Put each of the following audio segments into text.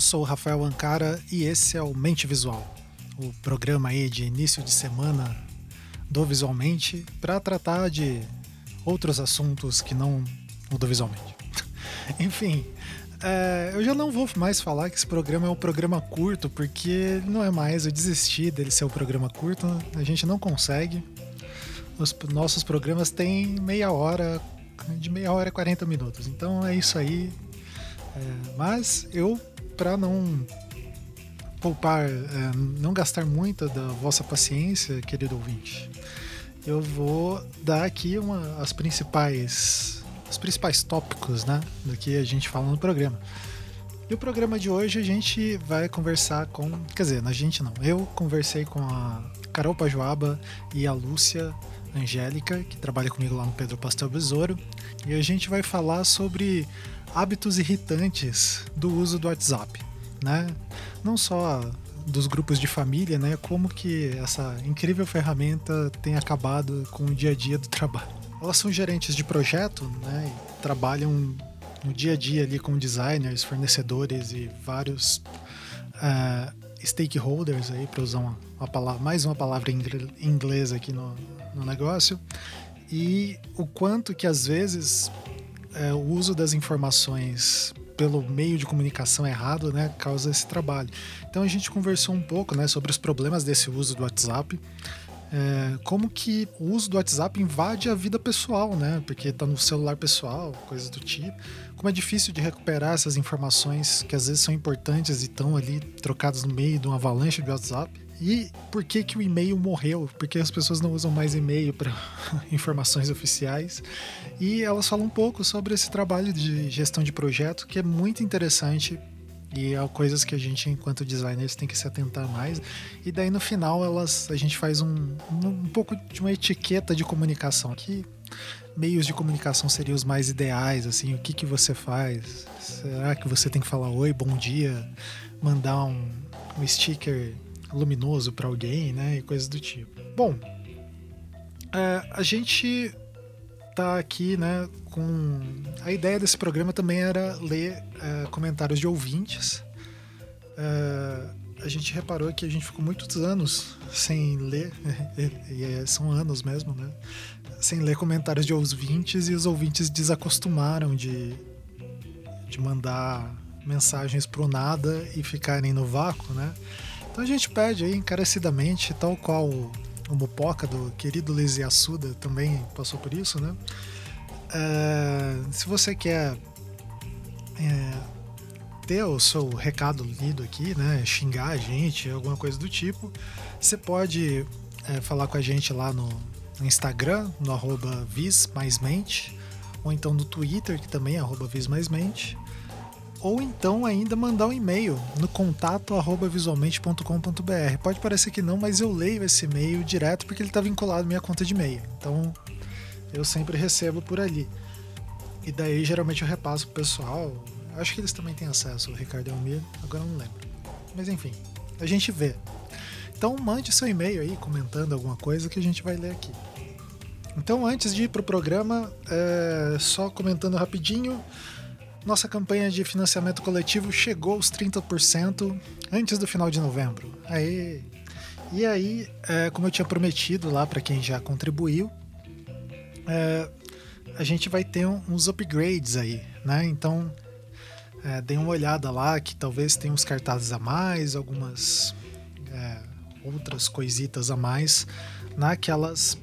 Eu sou o Rafael Ancara e esse é o Mente Visual, o programa aí de início de semana do Visualmente para tratar de outros assuntos que não o do Visualmente. Enfim, é, eu já não vou mais falar que esse programa é um programa curto, porque não é mais, eu desisti dele ser um programa curto, a gente não consegue. Os nossos programas têm meia hora, de meia hora a 40 minutos, então é isso aí. É, mas eu, para não poupar, é, não gastar muito da vossa paciência, querido ouvinte, eu vou dar aqui uma, as principais os principais tópicos né, do que a gente fala no programa. E o programa de hoje a gente vai conversar com. Quer dizer, a gente não. Eu conversei com a Carol Pajoaba e a Lúcia Angélica, que trabalha comigo lá no Pedro Pastel Besouro. E a gente vai falar sobre hábitos irritantes do uso do WhatsApp. Né? Não só dos grupos de família, né? Como que essa incrível ferramenta tem acabado com o dia a dia do trabalho. Elas são gerentes de projeto, né? E trabalham no dia a dia ali com designers, fornecedores e vários uh, stakeholders aí para usar uma, uma, palavra, mais uma palavra em inglês aqui no, no negócio. E o quanto que às vezes é, o uso das informações pelo meio de comunicação errado, né, causa esse trabalho. Então a gente conversou um pouco, né, sobre os problemas desse uso do WhatsApp, é, como que o uso do WhatsApp invade a vida pessoal, né? Porque tá no celular pessoal, coisas do tipo. Como é difícil de recuperar essas informações que às vezes são importantes e estão ali trocadas no meio de uma avalanche de WhatsApp. E por que que o e-mail morreu? Porque as pessoas não usam mais e-mail para informações oficiais. E elas falam um pouco sobre esse trabalho de gestão de projeto que é muito interessante e é coisas que a gente, enquanto designers, tem que se atentar mais. E daí no final elas, a gente faz um, um pouco de uma etiqueta de comunicação. Que meios de comunicação seriam os mais ideais? Assim, o que, que você faz? Será que você tem que falar oi, bom dia, mandar um, um sticker luminoso para alguém, né? E coisas do tipo. Bom, é, a gente tá aqui, né, com a ideia desse programa também era ler uh, comentários de ouvintes. Uh, a gente reparou que a gente ficou muitos anos sem ler, e é, são anos mesmo, né? Sem ler comentários de ouvintes e os ouvintes desacostumaram de, de mandar mensagens pro nada e ficarem no vácuo, né? Então a gente pede aí encarecidamente, tal qual o Mupoca do querido Lizzie Assuda também passou por isso, né? É, se você quer é, ter o seu recado lido aqui, né? Xingar a gente, alguma coisa do tipo, você pode é, falar com a gente lá no, no Instagram, no arroba vismaismente, ou então no Twitter, que também é arroba vismaismente ou então ainda mandar um e-mail no contato visualmente.com.br. Pode parecer que não, mas eu leio esse e-mail direto porque ele está vinculado à minha conta de e-mail. Então eu sempre recebo por ali. E daí geralmente eu repasso pro pessoal. Acho que eles também têm acesso, o Ricardo e Almir, agora eu não lembro. Mas enfim, a gente vê. Então mande seu e-mail aí comentando alguma coisa que a gente vai ler aqui. Então antes de ir pro programa, é, só comentando rapidinho nossa campanha de financiamento coletivo chegou aos 30% antes do final de novembro. Aí, e aí, é, como eu tinha prometido lá para quem já contribuiu, é, a gente vai ter uns upgrades aí, né? Então, é, dê uma olhada lá que talvez tenha uns cartazes a mais, algumas é, outras coisitas a mais naquelas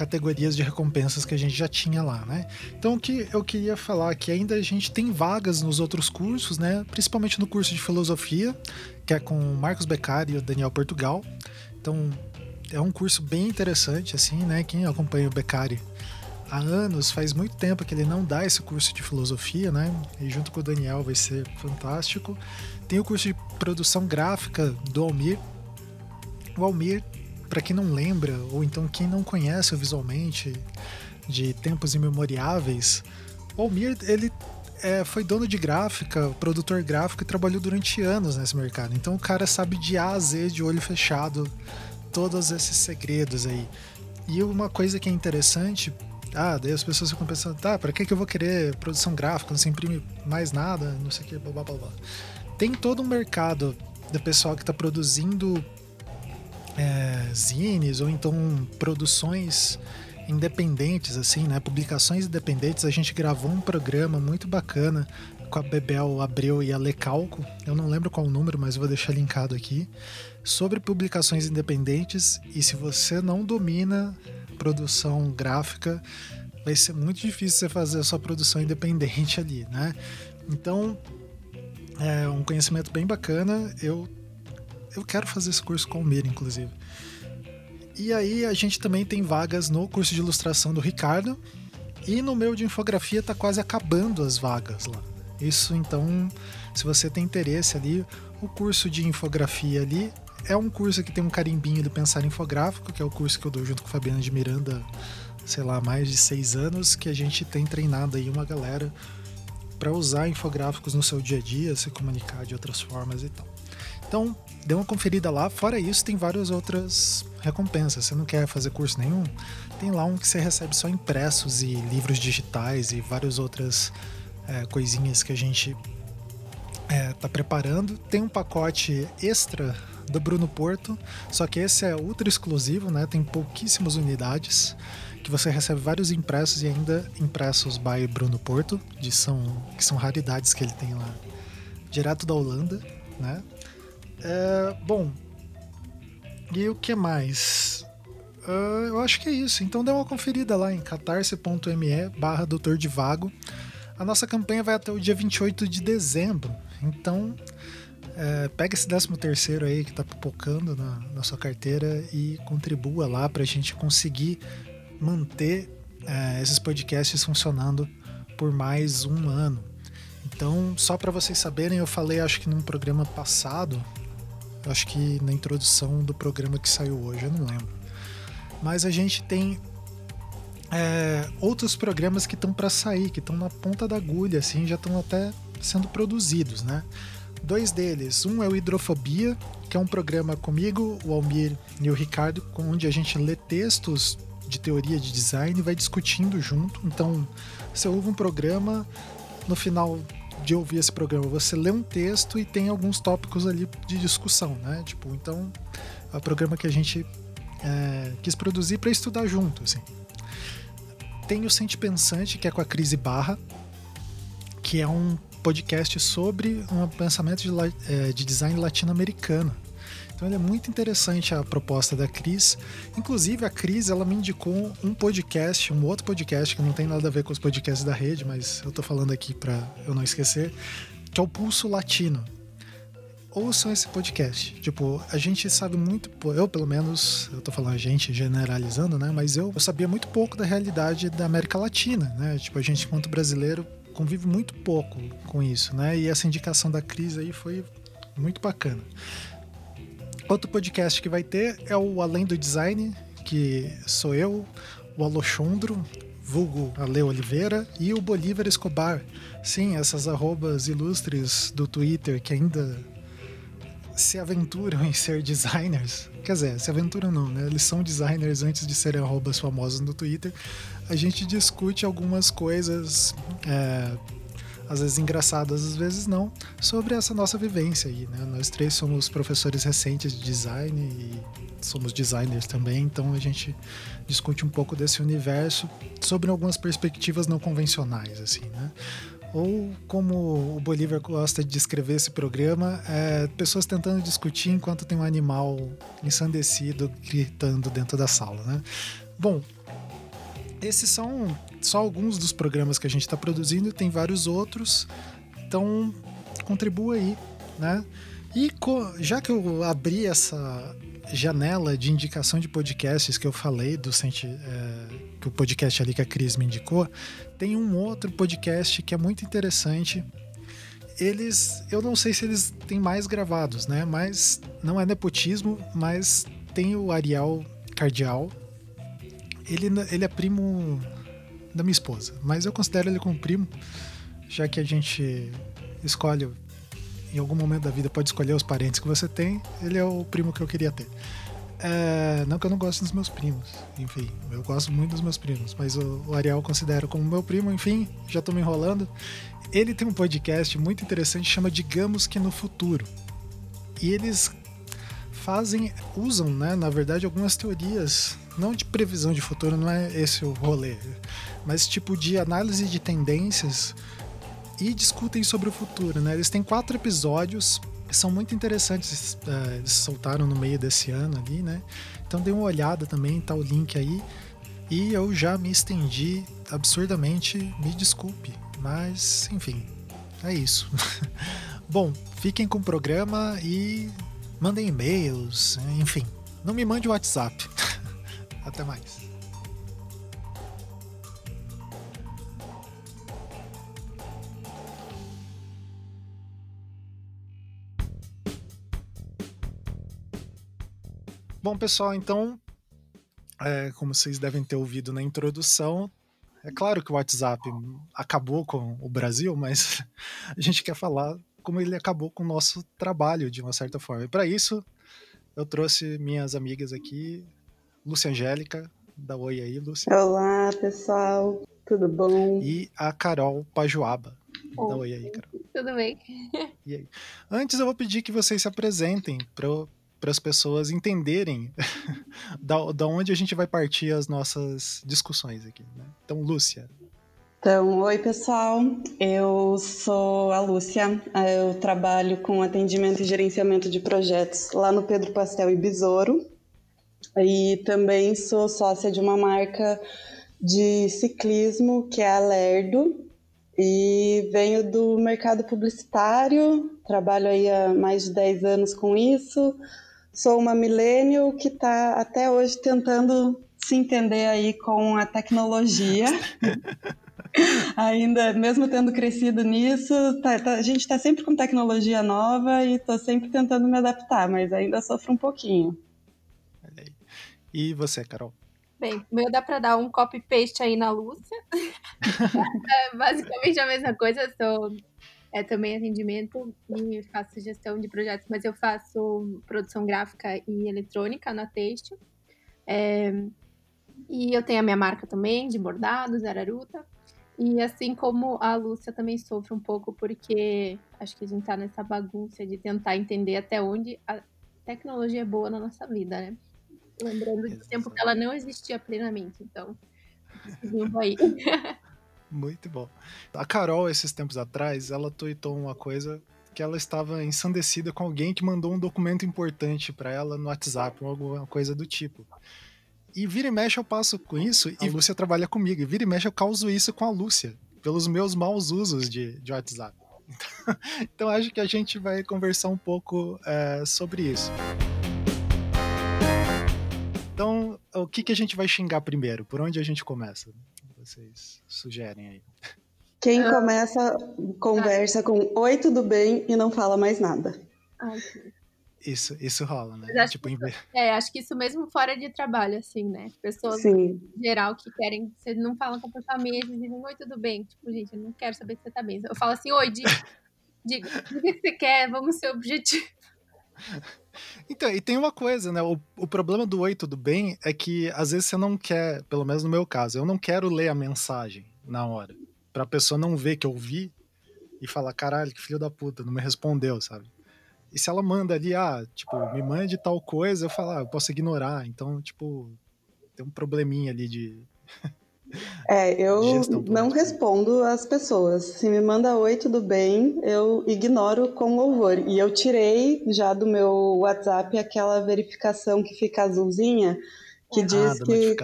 categorias de recompensas que a gente já tinha lá, né? Então o que eu queria falar que ainda a gente tem vagas nos outros cursos, né? Principalmente no curso de filosofia, que é com o Marcos Beccari e o Daniel Portugal. Então é um curso bem interessante, assim, né? Quem acompanha o Beccari há anos, faz muito tempo que ele não dá esse curso de filosofia, né? E junto com o Daniel vai ser fantástico. Tem o curso de produção gráfica do Almir. O Almir para quem não lembra, ou então quem não conhece visualmente de tempos imemoriáveis, o Almir, ele é, foi dono de gráfica, produtor gráfico e trabalhou durante anos nesse mercado. Então o cara sabe de A a Z, de olho fechado, todos esses segredos aí. E uma coisa que é interessante, ah, daí as pessoas ficam pensando, tá, pra que, que eu vou querer produção gráfica? Não se imprime mais nada, não sei o que, blá blá blá. tem todo um mercado do pessoal que está produzindo é, zines ou então produções independentes, assim, né? Publicações independentes. A gente gravou um programa muito bacana com a Bebel Abreu e a Lecalco. Eu não lembro qual o número, mas vou deixar linkado aqui. Sobre publicações independentes. E se você não domina produção gráfica, vai ser muito difícil você fazer a sua produção independente ali, né? Então, é um conhecimento bem bacana. Eu, eu quero fazer esse curso com o Mir, inclusive. E aí a gente também tem vagas no curso de ilustração do Ricardo. E no meu de infografia tá quase acabando as vagas lá. Isso então, se você tem interesse ali, o curso de infografia ali é um curso que tem um carimbinho do Pensar Infográfico, que é o curso que eu dou junto com Fabiana de Miranda, sei lá, mais de seis anos, que a gente tem treinado aí uma galera para usar infográficos no seu dia a dia, se comunicar de outras formas e tal. Então, dê uma conferida lá. Fora isso, tem várias outras recompensas. Você não quer fazer curso nenhum? Tem lá um que você recebe só impressos e livros digitais e várias outras é, coisinhas que a gente é, tá preparando. Tem um pacote extra do Bruno Porto, só que esse é ultra exclusivo, né? Tem pouquíssimas unidades que você recebe vários impressos e ainda impressos by Bruno Porto, de são, que são raridades que ele tem lá direto da Holanda, né? É, bom, e o que mais? Uh, eu acho que é isso. Então dê uma conferida lá em catarse.me barra doutor de vago. A nossa campanha vai até o dia 28 de dezembro. Então é, pega esse 13 terceiro aí que tá pipocando na, na sua carteira e contribua lá para a gente conseguir manter é, esses podcasts funcionando por mais um ano. Então, só para vocês saberem, eu falei, acho que num programa passado, Acho que na introdução do programa que saiu hoje, eu não lembro. Mas a gente tem é, outros programas que estão para sair, que estão na ponta da agulha, assim, já estão até sendo produzidos, né? Dois deles, um é o Hidrofobia, que é um programa comigo, o Almir e o Ricardo, onde a gente lê textos de teoria de design e vai discutindo junto. Então, você ouve um programa, no final de ouvir esse programa. Você lê um texto e tem alguns tópicos ali de discussão, né? Tipo, então é um programa que a gente é, quis produzir para estudar junto, assim. Tem o Sente Pensante, que é com a Crise Barra, que é um podcast sobre um pensamento de, é, de design latino-americano. Então é muito interessante a proposta da Cris. Inclusive, a Cris ela me indicou um podcast, um outro podcast que não tem nada a ver com os podcasts da rede, mas eu tô falando aqui para eu não esquecer, que é o Pulso Latino. Ouçam esse podcast. Tipo, a gente sabe muito, eu pelo menos, eu tô falando a gente generalizando, né? Mas eu, eu sabia muito pouco da realidade da América Latina, né? Tipo, a gente, enquanto brasileiro, convive muito pouco com isso, né? E essa indicação da Cris aí foi muito bacana. Outro podcast que vai ter é o Além do Design, que sou eu, o Alochondro, vulgo Ale Oliveira, e o Bolívar Escobar. Sim, essas arrobas ilustres do Twitter que ainda se aventuram em ser designers. Quer dizer, se aventuram não, né? Eles são designers antes de serem arrobas famosos no Twitter. A gente discute algumas coisas. É, às vezes engraçadas, às vezes não, sobre essa nossa vivência aí, né? Nós três somos professores recentes de design e somos designers também, então a gente discute um pouco desse universo sobre algumas perspectivas não convencionais, assim, né? Ou como o Bolívar gosta de descrever esse programa, é pessoas tentando discutir enquanto tem um animal ensandecido gritando dentro da sala, né? Bom, esses são só alguns dos programas que a gente está produzindo, tem vários outros. Então, contribua aí, né? E já que eu abri essa janela de indicação de podcasts que eu falei do é, que o podcast ali que a Cris me indicou, tem um outro podcast que é muito interessante. Eles, eu não sei se eles têm mais gravados, né? Mas não é nepotismo, mas tem o Ariel Cardial. Ele, ele é primo da minha esposa, mas eu considero ele como primo, já que a gente escolhe em algum momento da vida pode escolher os parentes que você tem, ele é o primo que eu queria ter. É, não que eu não goste dos meus primos, enfim, eu gosto muito dos meus primos, mas o, o Ariel considero como meu primo, enfim, já tô me enrolando. Ele tem um podcast muito interessante, chama Digamos que no Futuro. E eles fazem, usam, né, na verdade, algumas teorias, não de previsão de futuro, não é esse o rolê, mas tipo de análise de tendências e discutem sobre o futuro, né? Eles têm quatro episódios são muito interessantes, uh, eles soltaram no meio desse ano ali, né? Então dê uma olhada também, tá o link aí. E eu já me estendi absurdamente, me desculpe, mas enfim, é isso. Bom, fiquem com o programa e mandem e-mails, enfim. Não me mande o WhatsApp. Até mais. Bom, pessoal, então, é, como vocês devem ter ouvido na introdução, é claro que o WhatsApp acabou com o Brasil, mas a gente quer falar como ele acabou com o nosso trabalho, de uma certa forma. E para isso, eu trouxe minhas amigas aqui, Lúcia Angélica, dá oi aí, Lúcia. Olá, pessoal, tudo bom? E a Carol Pajuaba. Dá oi aí, Carol. Tudo bem. E aí? Antes eu vou pedir que vocês se apresentem para para as pessoas entenderem da, da onde a gente vai partir as nossas discussões aqui. Né? Então, Lúcia. Então, oi pessoal, eu sou a Lúcia, eu trabalho com atendimento e gerenciamento de projetos lá no Pedro Pastel e Besouro e também sou sócia de uma marca de ciclismo que é a Lerdo e venho do mercado publicitário, trabalho aí há mais de 10 anos com isso, sou uma millennial que está até hoje tentando se entender aí com a tecnologia. Ainda, mesmo tendo crescido nisso, tá, tá, a gente está sempre com tecnologia nova e estou sempre tentando me adaptar, mas ainda sofro um pouquinho. E você, Carol? Bem, meu dá para dar um copy-paste aí na Lúcia. é basicamente a mesma coisa, sou é também atendimento e faço gestão de projetos, mas eu faço produção gráfica e eletrônica na Taste. É, e eu tenho a minha marca também de bordados, Araruta. E assim como a Lúcia também sofre um pouco, porque acho que a gente tá nessa bagunça de tentar entender até onde a tecnologia é boa na nossa vida, né? Lembrando do tempo que ela não existia plenamente, então, aí. Muito bom. A Carol, esses tempos atrás, ela tweetou uma coisa que ela estava ensandecida com alguém que mandou um documento importante para ela no WhatsApp, ou alguma coisa do tipo. E vira e mexe eu passo com isso e Lúcia trabalha comigo. E vira e mexe eu causo isso com a Lúcia, pelos meus maus usos de, de WhatsApp. Então, então acho que a gente vai conversar um pouco é, sobre isso. O que, que a gente vai xingar primeiro? Por onde a gente começa? vocês sugerem aí? Quem começa conversa com oi, tudo bem e não fala mais nada. Isso, isso rola, né? Tipo, que, em... É, acho que isso mesmo fora de trabalho, assim, né? Pessoas Sim. em geral que querem, você não fala com a pessoa mesmo, dizem, oi, tudo bem? Tipo, gente, eu não quero saber se você tá bem. Eu falo assim, oi, diga, diga, o que você quer, vamos ser objetivo. Então, e tem uma coisa, né? O, o problema do oi, tudo bem, é que às vezes você não quer, pelo menos no meu caso, eu não quero ler a mensagem na hora. Pra pessoa não ver que eu vi e falar, caralho, que filho da puta, não me respondeu, sabe? E se ela manda ali, ah, tipo, me mande tal coisa, eu falo, ah, eu posso ignorar. Então, tipo, tem um probleminha ali de. É, eu não respondo às pessoas. Se me manda oi, tudo bem, eu ignoro com louvor. E eu tirei já do meu WhatsApp aquela verificação que fica azulzinha, que ah, diz que,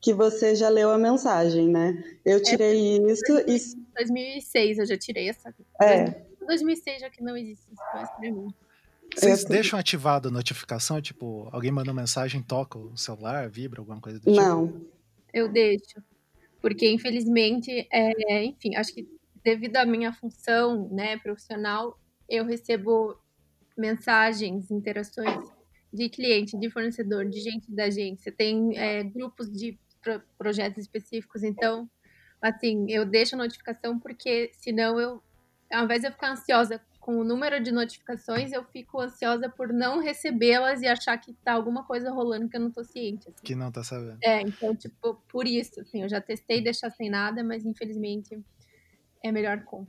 que você já leu a mensagem, né? Eu é, tirei é, isso e. 2006 eu já tirei essa. É. 2006 já que não existe isso mais pra mim. Vocês deixam ativado a notificação? Tipo, alguém manda uma mensagem, toca o celular, vibra, alguma coisa do tipo? Não. Eu deixo porque infelizmente, é, enfim, acho que devido à minha função né, profissional, eu recebo mensagens, interações de cliente, de fornecedor, de gente da agência, tem é, grupos de pro projetos específicos, então, assim, eu deixo a notificação porque senão eu, ao invés de eu ficar ansiosa com o número de notificações, eu fico ansiosa por não recebê-las e achar que tá alguma coisa rolando que eu não tô ciente. Assim. Que não tá sabendo. É, então, tipo, por isso, assim, eu já testei deixar sem nada, mas infelizmente é melhor com.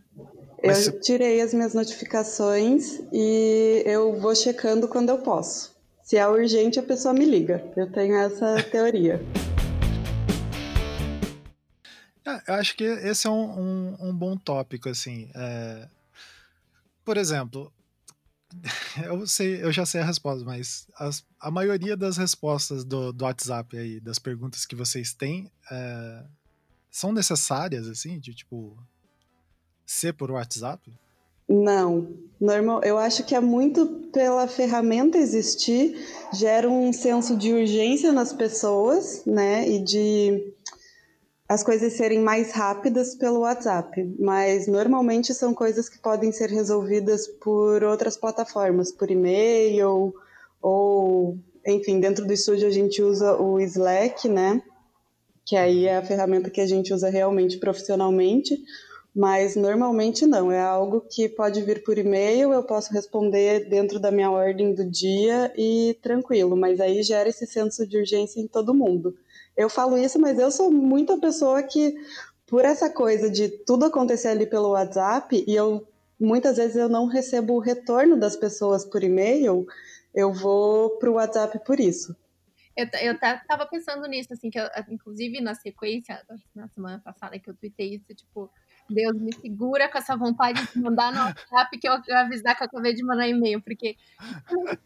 Eu tirei as minhas notificações e eu vou checando quando eu posso. Se é urgente, a pessoa me liga. Eu tenho essa teoria. É, eu acho que esse é um, um, um bom tópico, assim. É... Por exemplo, eu sei, eu já sei a resposta, mas as, a maioria das respostas do, do WhatsApp aí, das perguntas que vocês têm, é, são necessárias, assim, de tipo ser por WhatsApp? Não, normal. Eu acho que é muito pela ferramenta existir, gera um senso de urgência nas pessoas, né? E de as coisas serem mais rápidas pelo WhatsApp, mas normalmente são coisas que podem ser resolvidas por outras plataformas, por e-mail ou, enfim, dentro do estúdio a gente usa o Slack, né? Que aí é a ferramenta que a gente usa realmente profissionalmente, mas normalmente não, é algo que pode vir por e-mail, eu posso responder dentro da minha ordem do dia e tranquilo, mas aí gera esse senso de urgência em todo mundo. Eu falo isso, mas eu sou muita pessoa que, por essa coisa de tudo acontecer ali pelo WhatsApp, e eu muitas vezes eu não recebo o retorno das pessoas por e-mail, eu vou para o WhatsApp por isso. Eu, eu tava pensando nisso, assim, que eu, inclusive na sequência, na semana passada que eu tuitei isso, tipo, Deus me segura com essa vontade de mandar no WhatsApp que eu, avisar que eu acabei de mandar e-mail, porque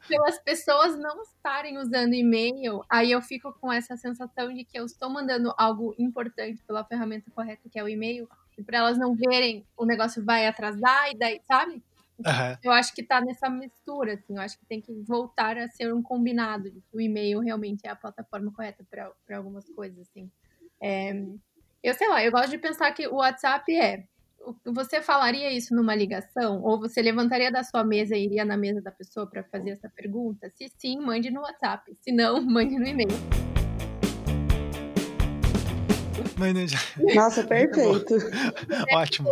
pelas pessoas não estarem usando e-mail, aí eu fico com essa sensação de que eu estou mandando algo importante pela ferramenta correta, que é o e-mail, e para elas não verem, o negócio vai atrasar e daí, sabe? Uhum. Eu acho que tá nessa mistura, assim, eu acho que tem que voltar a ser um combinado, o e-mail realmente é a plataforma correta para algumas coisas, assim. É, eu sei lá, eu gosto de pensar que o WhatsApp é. Você falaria isso numa ligação? Ou você levantaria da sua mesa e iria na mesa da pessoa para fazer essa pergunta? Se sim, mande no WhatsApp. Se não, mande no e-mail. Nossa, perfeito. Ótimo.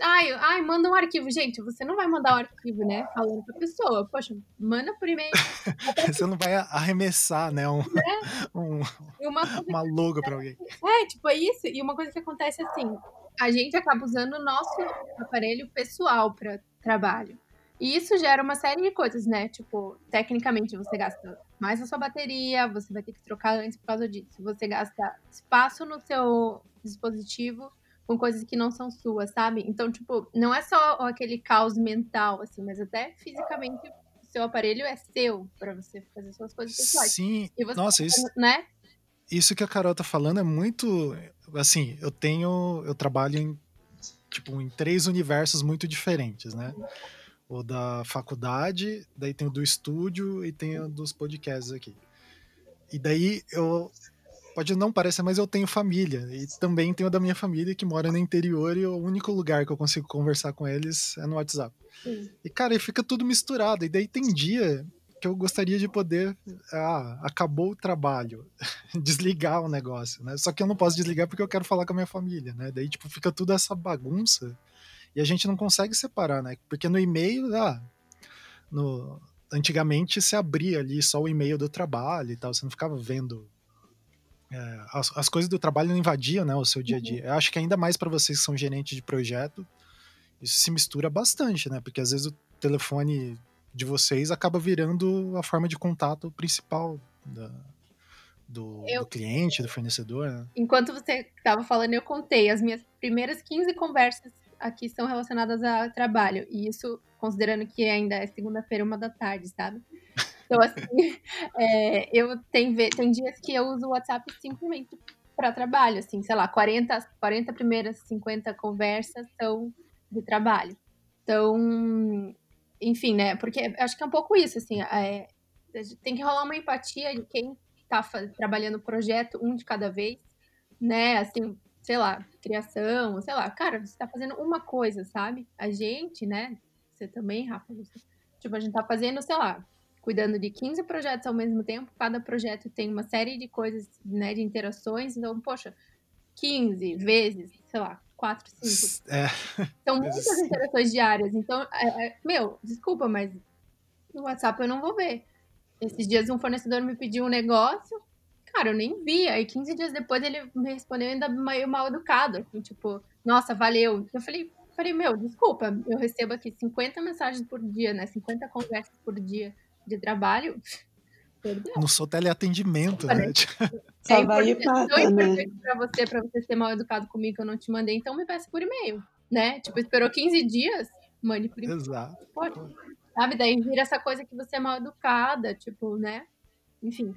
Ai, ai, manda um arquivo. Gente, você não vai mandar um arquivo, né? Falando pra pessoa. Poxa, manda por e-mail. você não vai arremessar, né? Um, é. um, uma, uma logo pra alguém. É, tipo, é isso. E uma coisa que acontece assim: a gente acaba usando o nosso aparelho pessoal para trabalho. E isso gera uma série de coisas, né? Tipo, tecnicamente você gasta mais a sua bateria, você vai ter que trocar antes por causa disso. Você gasta espaço no seu dispositivo com coisas que não são suas, sabe? Então, tipo, não é só aquele caos mental, assim, mas até fisicamente o seu aparelho é seu para você fazer suas coisas pessoais. Sim, nossa, isso, né? Isso que a Carol tá falando é muito, assim, eu tenho, eu trabalho em, tipo, em três universos muito diferentes, né? O da faculdade, daí tem o do estúdio e tem o dos podcasts aqui. E daí eu pode não parecer, mas eu tenho família. E também tenho da minha família que mora no interior e o único lugar que eu consigo conversar com eles é no WhatsApp. Sim. E, cara, e fica tudo misturado. E daí tem dia que eu gostaria de poder. Ah, acabou o trabalho. desligar o negócio, né? Só que eu não posso desligar porque eu quero falar com a minha família, né? Daí, tipo, fica tudo essa bagunça. E a gente não consegue separar, né? Porque no e-mail, ah, no, antigamente se abria ali só o e-mail do trabalho e tal, você não ficava vendo é, as, as, coisas do trabalho não invadiam né, o seu dia a dia. Uhum. Eu acho que ainda mais para vocês que são gerentes de projeto, isso se mistura bastante, né? Porque às vezes o telefone de vocês acaba virando a forma de contato principal da, do, eu, do, cliente, do fornecedor. Né? Enquanto você estava falando, eu contei as minhas primeiras 15 conversas aqui são relacionadas a trabalho. E isso considerando que ainda é segunda-feira, uma da tarde, sabe? Então, assim, é, eu tem, tem dias que eu uso o WhatsApp simplesmente para trabalho, assim, sei lá, 40, 40 primeiras 50 conversas são de trabalho. Então, enfim, né? Porque acho que é um pouco isso, assim, é, tem que rolar uma empatia de quem está trabalhando o projeto um de cada vez, né? Assim, sei lá, criação, sei lá, cara, você está fazendo uma coisa, sabe? A gente, né? Você também, Rafa, você, tipo, a gente tá fazendo, sei lá, cuidando de 15 projetos ao mesmo tempo, cada projeto tem uma série de coisas, né, de interações, então, poxa, 15 vezes, sei lá, quatro, cinco. É. São muitas interações diárias. Então, é, é, meu, desculpa, mas no WhatsApp eu não vou ver. Esses dias um fornecedor me pediu um negócio, cara, eu nem vi. Aí 15 dias depois ele me respondeu ainda meio mal educado. Assim, tipo, nossa, valeu. Eu falei, falei, meu, desculpa, eu recebo aqui 50 mensagens por dia, né? 50 conversas por dia de trabalho. No seu teleatendimento, né? Só é vai e passa, né? pra você, pra você ser mal educado comigo que eu não te mandei, então me peça por e-mail, né? Tipo, esperou 15 dias, mande por e-mail. Exato. Pode. Sabe? Daí vira essa coisa que você é mal educada, tipo, né? Enfim.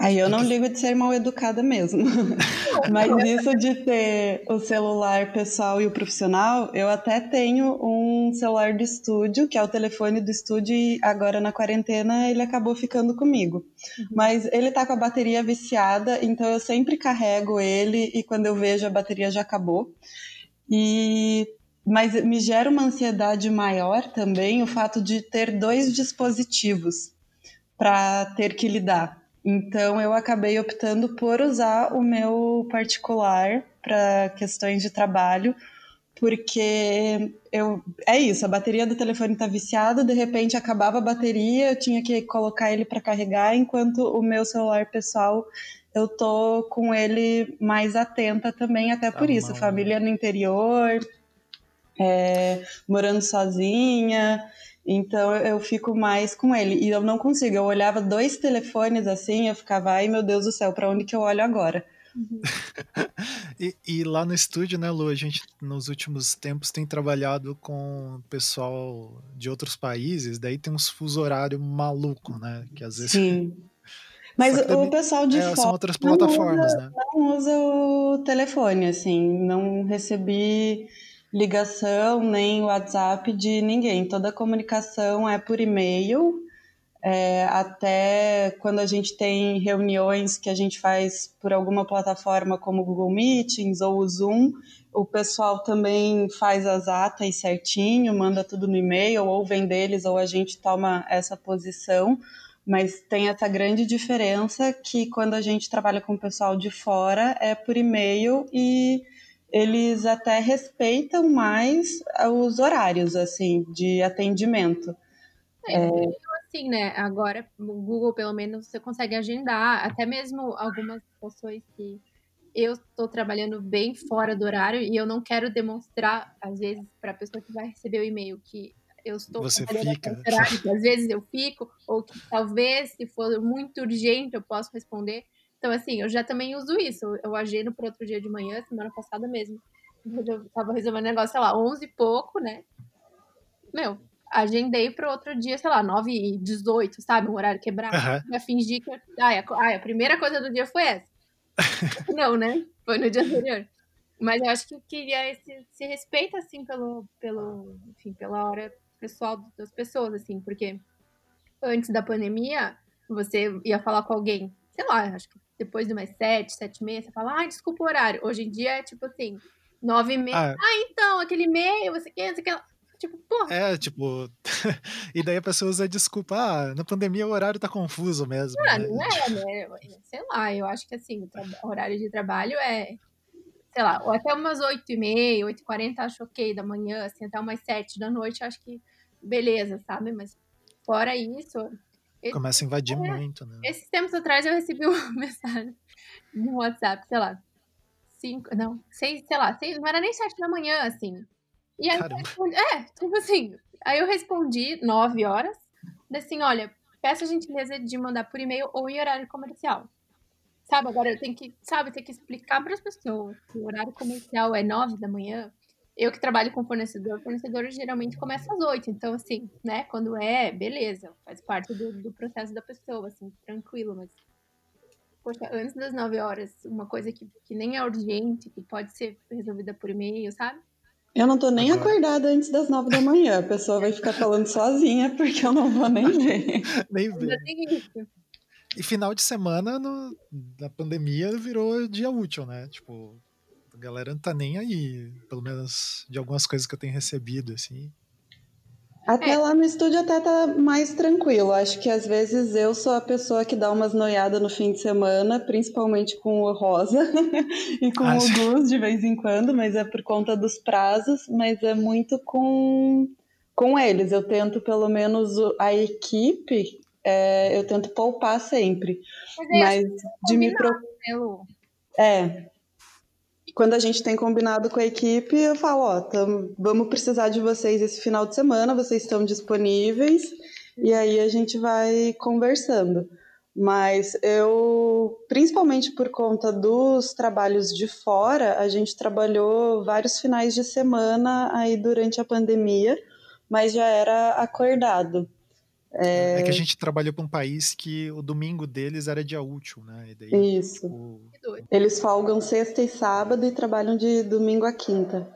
Aí eu não ligo de ser mal educada mesmo. Mas isso de ter o celular pessoal e o profissional, eu até tenho um celular do estúdio, que é o telefone do estúdio, e agora na quarentena ele acabou ficando comigo. Uhum. Mas ele tá com a bateria viciada, então eu sempre carrego ele e quando eu vejo a bateria já acabou. E mas me gera uma ansiedade maior também o fato de ter dois dispositivos para ter que lidar. Então eu acabei optando por usar o meu particular para questões de trabalho, porque eu é isso, a bateria do telefone está viciada, de repente acabava a bateria, eu tinha que colocar ele para carregar, enquanto o meu celular pessoal eu tô com ele mais atenta também, até por tá isso, família no interior, é, morando sozinha, então eu fico mais com ele. E eu não consigo. Eu olhava dois telefones assim, eu ficava, ai meu Deus do céu, para onde que eu olho agora? Uhum. e, e, lá no estúdio, né, Lu, a gente nos últimos tempos tem trabalhado com pessoal de outros países, daí tem uns fuso horário maluco, né? Que às vezes. Sim. Mas o também, pessoal de é, fora. São outras plataformas, não usa, né? Não usa o telefone, assim. Não recebi ligação nem WhatsApp de ninguém. Toda a comunicação é por e-mail. É, até quando a gente tem reuniões que a gente faz por alguma plataforma como o Google Meetings ou o Zoom, o pessoal também faz as atas certinho, manda tudo no e-mail, ou vem deles, ou a gente toma essa posição. Mas tem essa grande diferença que quando a gente trabalha com o pessoal de fora é por e-mail e eles até respeitam mais os horários assim de atendimento. É, é... assim, né? Agora o Google pelo menos você consegue agendar, até mesmo algumas situações que eu estou trabalhando bem fora do horário e eu não quero demonstrar às vezes para a pessoa que vai receber o e-mail que eu estou você fica horário, que às vezes eu fico ou que talvez se for muito urgente eu posso responder então, assim, eu já também uso isso. Eu agendo para outro dia de manhã, semana passada mesmo. Eu tava resolvendo um negócio, sei lá, 11 e pouco, né? Meu, agendei para outro dia, sei lá, 9 e 18, sabe? Um horário quebrado. Uhum. Pra fingir que. Ai, a, ai, a primeira coisa do dia foi essa. Não, né? Foi no dia anterior. Mas eu acho que queria esse, se respeita, assim, pelo, pelo, enfim, pela hora pessoal das pessoas, assim, porque antes da pandemia, você ia falar com alguém, sei lá, acho que depois de umas sete, sete e meia, você fala, ai, desculpa o horário. Hoje em dia é tipo assim, nove e meia. Ah, ah então, aquele e-mail, você quer, você quer. Tipo, porra. É, tipo. e daí a pessoa usa desculpa, ah, na pandemia o horário tá confuso mesmo. Ah, né? não é, né? Sei lá, eu acho que assim, o horário de trabalho é. Sei lá, ou até umas oito e meia, oito e quarenta, acho ok da manhã, assim, até umas sete da noite, acho que beleza, sabe? Mas fora isso, Começa a invadir é, muito, né? Esses tempos atrás eu recebi uma mensagem no WhatsApp, sei lá, cinco, não, seis, sei lá, seis, não era nem sete da manhã, assim. E aí Caramba. eu respondi, é, tipo assim, aí eu respondi nove horas, assim, olha, peço a gentileza de mandar por e-mail ou em horário comercial. Sabe, agora eu tenho que, sabe, ter que explicar para as pessoas que o horário comercial é nove da manhã, eu que trabalho com fornecedor, fornecedor geralmente começa às oito, então assim, né, quando é, beleza, faz parte do, do processo da pessoa, assim, tranquilo, mas poxa, antes das nove horas, uma coisa que, que nem é urgente, que pode ser resolvida por e-mail, sabe? Eu não tô nem Agora... acordada antes das nove da manhã, a pessoa vai ficar falando sozinha porque eu não vou nem ver. nem ver. E final de semana no, na pandemia virou dia útil, né? Tipo, galera não tá nem aí, pelo menos de algumas coisas que eu tenho recebido, assim. Até É. lá no estúdio até tá mais tranquilo. Acho que às vezes eu sou a pessoa que dá umas noiadas no fim de semana, principalmente com o Rosa e com Ah, o. Gus de vez em quando, mas é por conta dos prazos, mas é muito com, com eles. Eu tento, pelo menos, a equipe, é, eu tento poupar sempre. Mas acho Mas de me que, né? É. Quando a gente tem combinado com a equipe, eu falo, ó, vamos precisar de vocês esse final de semana, vocês estão disponíveis, e aí a gente vai conversando. Mas eu, principalmente por conta dos trabalhos de fora, a gente trabalhou vários finais de semana aí durante a pandemia, mas já era acordado. É... que a gente trabalhou para um país que o domingo deles era dia útil, né? E daí, Isso. tipo. Eles folgam sexta e sábado e trabalham de domingo a quinta.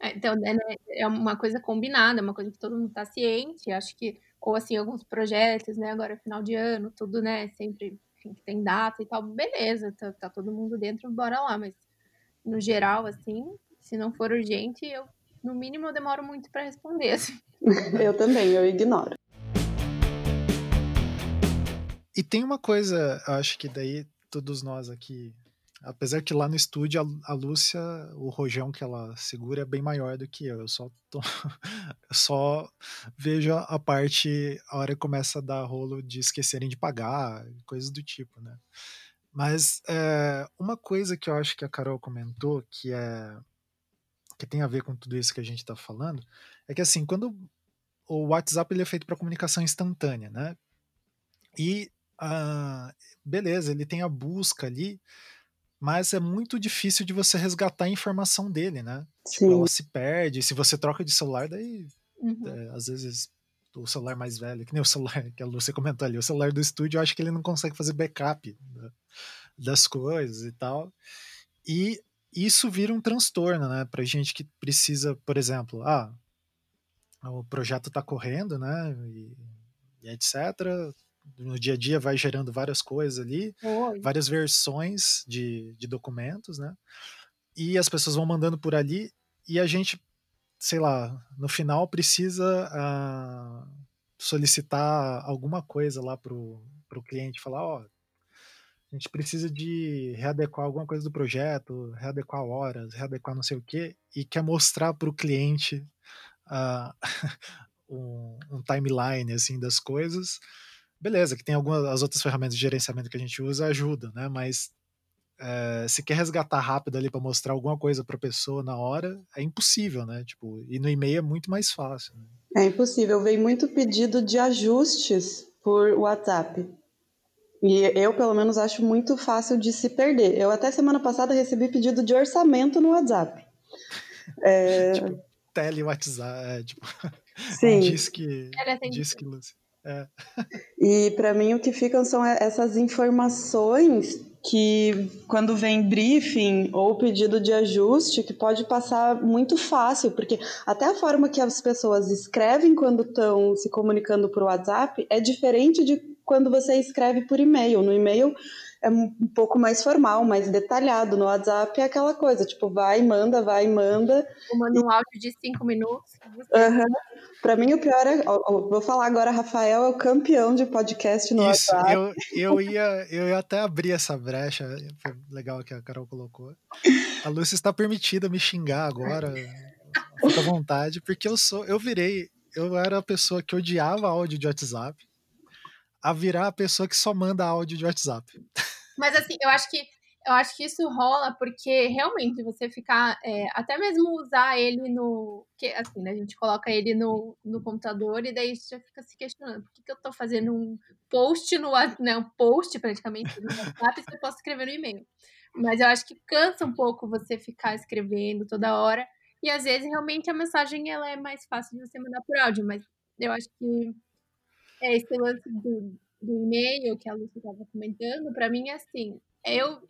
É, Então, né, né, é uma coisa combinada, é uma coisa que todo mundo está ciente. Acho que, ou assim, alguns projetos, né? Agora, final de ano, tudo, né? Sempre enfim, que tem data e tal. Beleza, tá, tá todo mundo dentro, bora lá. Mas, no geral, assim, se não for urgente, eu, no mínimo, eu demoro muito para responder. Assim. Eu também, eu ignoro. E tem uma coisa, eu acho que daí todos nós aqui, apesar que lá no estúdio a, a Lúcia, o rojão que ela segura é bem maior do que eu. Eu só, tô- eu só vejo a, a parte, a hora que começa a dar rolo de esquecerem de pagar, coisas do tipo, né? Mas é, uma coisa que eu acho que a Carol comentou, que é que tem a ver com tudo isso que a gente está falando, é que assim, quando o WhatsApp ele é feito para comunicação instantânea, né? E ah, beleza, ele tem a busca ali, mas é muito difícil de você resgatar a informação dele, né? Tipo, Sim. ela se perde. Se você troca de celular, daí Uhum. é, às vezes o celular mais velho, que nem o celular que a Lúcia comentou ali, o celular do estúdio, eu acho que ele não consegue fazer backup da- das coisas e tal. E isso vira um transtorno, né? Pra gente que precisa, por exemplo, ah, o projeto tá correndo, né? E, e etc. No dia a dia vai gerando várias coisas ali Oi. várias versões de, de documentos, né? E as pessoas vão mandando por ali e a gente, sei lá, no final precisa ah, solicitar alguma coisa lá pro, pro cliente, falar, ó, a gente precisa de readequar alguma coisa do projeto, readequar horas, readequar não sei o quê, e quer mostrar pro cliente ah, um, um timeline assim das coisas beleza, que tem algumas as outras ferramentas de gerenciamento que a gente usa ajudam, né? Mas é, se quer resgatar rápido ali para mostrar alguma coisa para a pessoa na hora, é impossível, né? Tipo, e no e-mail é muito mais fácil. Né? É impossível. Vem muito pedido de ajustes por WhatsApp. E eu, pelo menos, acho muito fácil de se perder. Eu até semana passada recebi pedido de orçamento no WhatsApp. É, Tipo, tele WhatsApp, é, tipo, sim. diz que diz que Lúcia. É, E para mim o que ficam são essas informações que quando vem briefing ou pedido de ajuste, que pode passar muito fácil, porque até a forma que as pessoas escrevem quando estão se comunicando por WhatsApp é diferente de quando você escreve por e-mail. No e-mail é um pouco mais formal, mais detalhado. No WhatsApp é aquela coisa, tipo, vai, manda, vai, manda. Eu mando um áudio de cinco minutos. Uhum. Para mim, o pior é. vou falar agora, Rafael é o campeão de podcast no Isso, WhatsApp. eu, eu, ia, eu ia até abrir essa brecha, foi legal que a Carol colocou. A Lúcia está permitida me xingar agora, fica à vontade, porque eu sou, eu virei, eu era a pessoa que odiava áudio de WhatsApp, a virar a pessoa que só manda áudio de WhatsApp. Mas assim, eu acho que eu acho que isso rola porque realmente você ficar, é, até mesmo usar ele no. Que, assim, né, a gente coloca ele no, no computador e daí você já fica se questionando por que, que eu tô fazendo um post no né, um post praticamente no WhatsApp se eu posso escrever no e-mail. Mas eu acho que cansa um pouco você ficar escrevendo toda hora. E às vezes realmente a mensagem ela é mais fácil de você mandar por áudio, mas eu acho que é esse lance do, do e-mail que a Lúcia estava comentando, para mim é assim, eu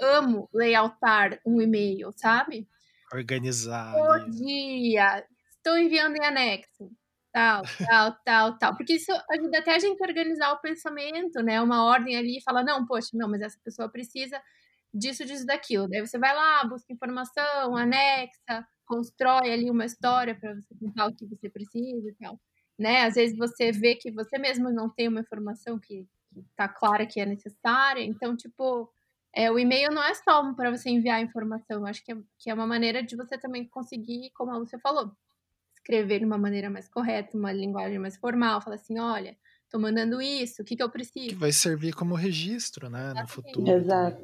amo layoutar um e-mail, sabe? Organizar. Bom dia, estou enviando em anexo, tal, tal, tal, tal, porque isso ajuda até a gente a organizar o pensamento, né? Uma ordem ali e fala, não, poxa, não, mas essa pessoa precisa disso, disso, daquilo. Daí você vai lá, busca informação, anexa, constrói ali uma história para você contar o que você precisa e tal. Né? Às vezes você vê que você mesmo não tem uma informação que, está clara que é necessária. Então, tipo, é, o e-mail não é só para você enviar informação. Eu acho que é, que é uma maneira de você também conseguir, como a Lúcia falou, escrever de uma maneira mais correta, uma linguagem mais formal. Falar assim, olha, tô mandando isso, o que, que eu preciso? Que vai servir como registro, né, no futuro. Exato.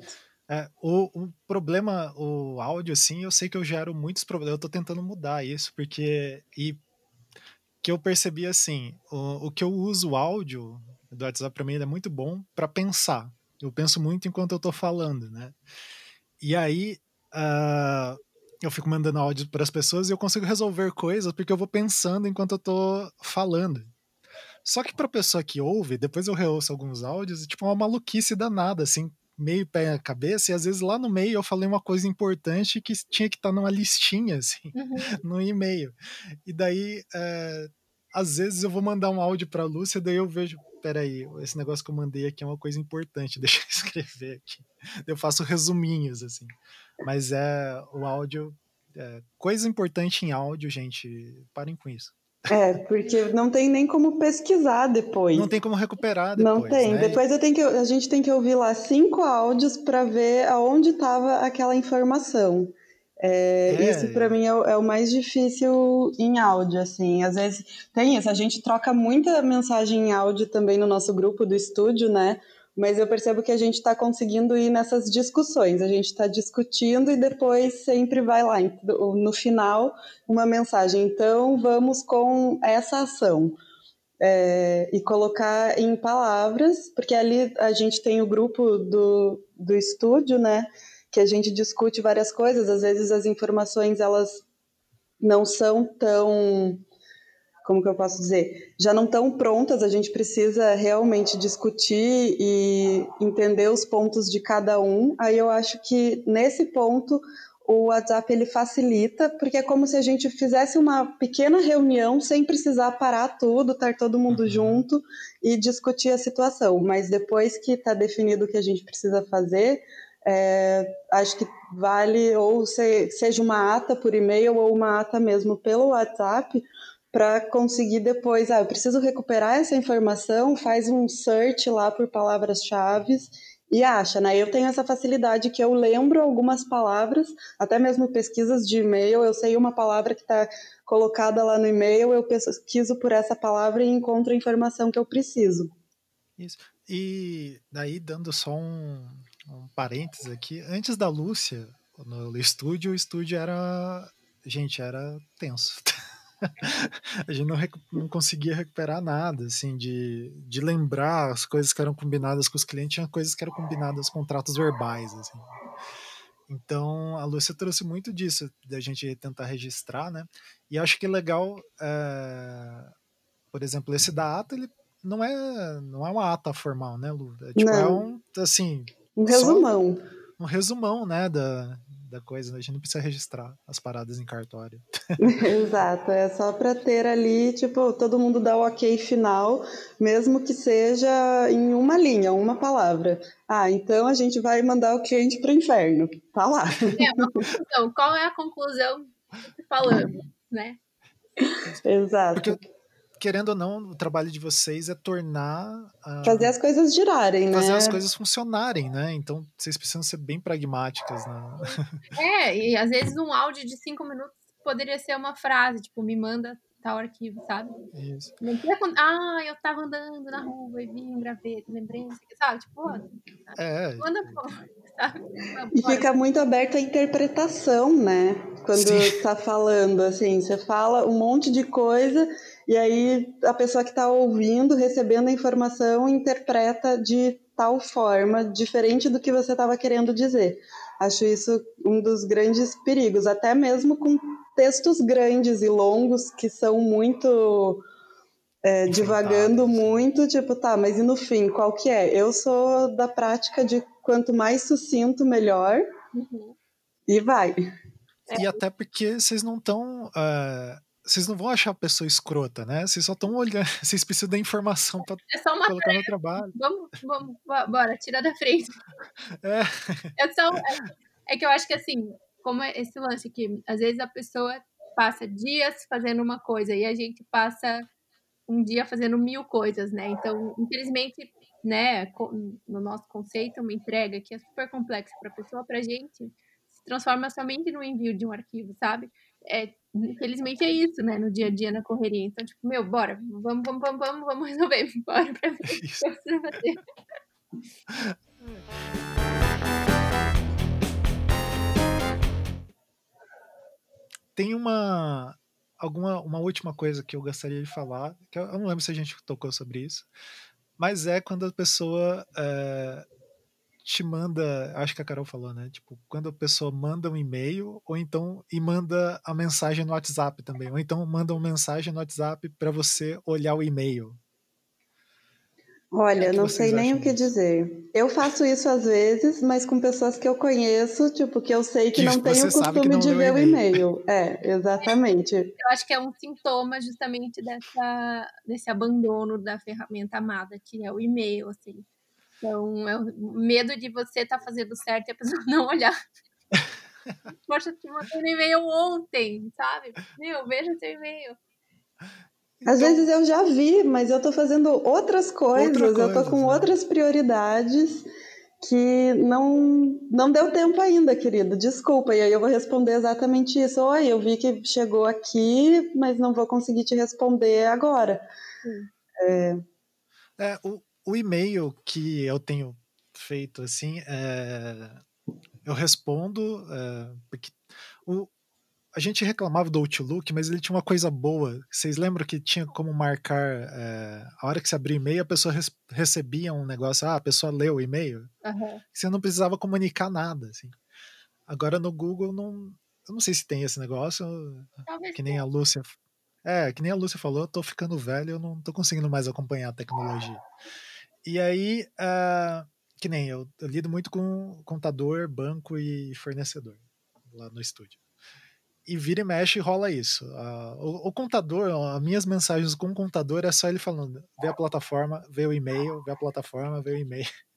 É, o, o, problema, o áudio, assim, eu sei que eu gero muitos problemas. Eu tô tentando mudar isso, porque. E que eu percebi assim, o, o que eu uso o áudio do WhatsApp para mim é muito bom para pensar. Eu penso muito enquanto eu tô falando, né? E aí uh, eu fico mandando áudio para as pessoas e eu consigo resolver coisas porque eu vou pensando enquanto eu tô falando. Só que para pessoa que ouve, depois eu reouço alguns áudios, tipo uma maluquice danada, assim, meio pé na cabeça, e às vezes lá no meio eu falei uma coisa importante que tinha que estar tá numa listinha, assim, uhum. no e-mail. E daí, é, às vezes eu vou mandar um áudio pra Lúcia, daí eu vejo, peraí, esse negócio que eu mandei aqui é uma coisa importante, deixa eu escrever aqui. Eu faço resuminhos, assim. Mas é o áudio, é, coisa importante em áudio, gente, parem com isso. É, porque não tem nem como pesquisar depois. Não tem como recuperar depois. Não tem. Né? Depois eu tenho que, a gente tem que ouvir lá cinco áudios para ver aonde estava aquela informação. É, é. Isso para mim é o, é o, mais difícil em áudio, assim. Às vezes tem isso, a gente troca muita mensagem em áudio também no nosso grupo do estúdio, né? Mas eu percebo que a gente está conseguindo ir nessas discussões, a gente está discutindo e depois sempre vai lá, no final, uma mensagem. Então, vamos com essa ação. É, e colocar em palavras, porque ali a gente tem o grupo do, do estúdio, né? Que a gente discute várias coisas, às vezes as informações elas não são tão como que eu posso dizer, já não estão prontas, a gente precisa realmente discutir e entender os pontos de cada um. Aí eu acho que nesse ponto o WhatsApp ele facilita, porque é como se a gente fizesse uma pequena reunião sem precisar parar tudo, estar todo mundo uhum. junto e discutir a situação. Mas depois que está definido o que a gente precisa fazer, é, acho que vale ou se, seja uma ata por e-mail ou uma ata mesmo pelo WhatsApp, para conseguir depois, ah, eu preciso recuperar essa informação, faz um search lá por palavras-chave e acha, né? Eu tenho essa facilidade que eu lembro algumas palavras, até mesmo pesquisas de e-mail, eu sei uma palavra que está colocada lá no e-mail, eu pesquiso por essa palavra e encontro a informação que eu preciso. Isso. E daí, dando só um, um parênteses aqui, antes da Lúcia, no estúdio, o estúdio era. Gente, era tenso. a gente não, não conseguia recuperar nada, assim, de, de lembrar as coisas que eram combinadas com os clientes, tinha coisas que eram combinadas contratos verbais, assim. Então, a Lúcia trouxe muito disso, da gente tentar registrar, né? E acho que é legal, é... por exemplo, esse da ata, ele não é, não é uma ata formal, né, Lu? É, tipo, é um, assim... Um resumão. Um resumão, né, da, da coisa, né? a gente não precisa registrar as paradas em cartório. Exato, é só para ter ali, tipo, todo mundo dá o ok final, mesmo que seja em uma linha, uma palavra. Ah, então a gente vai mandar o cliente para o inferno. Tá lá. É uma conclusão. Qual é a conclusão que falamos, né? Exato. Porque querendo ou não, o trabalho de vocês é tornar. Uh, fazer as coisas girarem, fazer né? Fazer as coisas funcionarem, né? Então vocês precisam ser bem pragmáticas, né? É, e às vezes um áudio de cinco minutos poderia ser uma frase, tipo, me manda tal arquivo, sabe? Isso. Não ah, eu tava andando na rua e vi um graveto, lembrei, sabe? Tipo, é, manda sabe? E fica muito aberto a interpretação, né? Quando Sim. tá falando, assim, você fala um monte de coisa e aí a pessoa que está ouvindo, recebendo a informação, interpreta de tal forma, diferente do que você estava querendo dizer. Acho isso um dos grandes perigos, até mesmo com textos grandes e longos que são muito é, divagando muito, tipo, tá, mas e no fim, qual que é? Eu sou da prática de quanto mais sucinto, melhor. Uhum. E vai. E até porque vocês não estão. Uh é, vocês não vão achar a pessoa escrota, né? Vocês só estão olhando, vocês precisam da informação para é colocar tarefa. no trabalho. Vamos, vamos, bora, tira da frente. É. É, só, é, é que eu acho que assim, como é esse lance que às vezes a pessoa passa dias fazendo uma coisa e a gente passa um dia fazendo mil coisas, né? Então, infelizmente, né, no nosso conceito, uma entrega que é super complexa para a pessoa, para a gente, se transforma somente no envio de um arquivo, sabe? É, infelizmente é isso, né, no dia a dia, na correria. Então, tipo, meu, bora, vamos, vamos, vamos, vamos, vamos resolver, bora para ver o que você fazer. Tem uma alguma uma última coisa que eu gostaria de falar, que eu, eu não lembro se a gente tocou sobre isso, mas é quando a pessoa é, te manda, acho que a Carol falou, né? Tipo, quando a pessoa manda um e-mail ou então e manda a mensagem no WhatsApp também, ou então manda uma mensagem no WhatsApp para você olhar o e-mail. Olha, é não sei nem o que dizer. Eu faço isso às vezes, mas com pessoas que eu conheço, tipo, que eu sei que, que não tem o costume de ver o e-mail. É, exatamente. Eu acho que é um sintoma justamente dessa, desse abandono da ferramenta amada, que é o e-mail, assim. Então, é o medo de você estar tá fazendo certo e a pessoa não olhar. Poxa, te mandei um e-mail ontem, sabe? Meu, veja seu e-mail. Às então, vezes eu já vi, mas eu estou fazendo outras coisas, outra eu estou com né? outras prioridades que não, não deu tempo ainda, querido. Desculpa. E aí eu vou responder exatamente isso. Oi, eu vi que chegou aqui, mas não vou conseguir te responder agora. É... É, o, o e-mail que eu tenho feito assim, é, eu respondo, é, porque o, a gente reclamava do Outlook, mas ele tinha uma coisa boa. Vocês lembram que tinha como marcar é, a hora que você abria e-mail, a pessoa res, recebia um negócio, ah, a pessoa leu o e-mail. Uhum. Você não precisava comunicar nada, assim. Agora no Google não, eu não sei se tem esse negócio, Talvez que nem a Lúcia. É, que nem a Lúcia falou, eu tô ficando velho, eu não tô conseguindo mais acompanhar a tecnologia. E aí, uh, que nem eu, eu lido muito com contador, banco e fornecedor lá no estúdio e vira e mexe rola isso. Uh, o, o, contador, as minhas mensagens com o contador é só ele falando, vê a plataforma, vê o e-mail, vê a plataforma, vê o e-mail.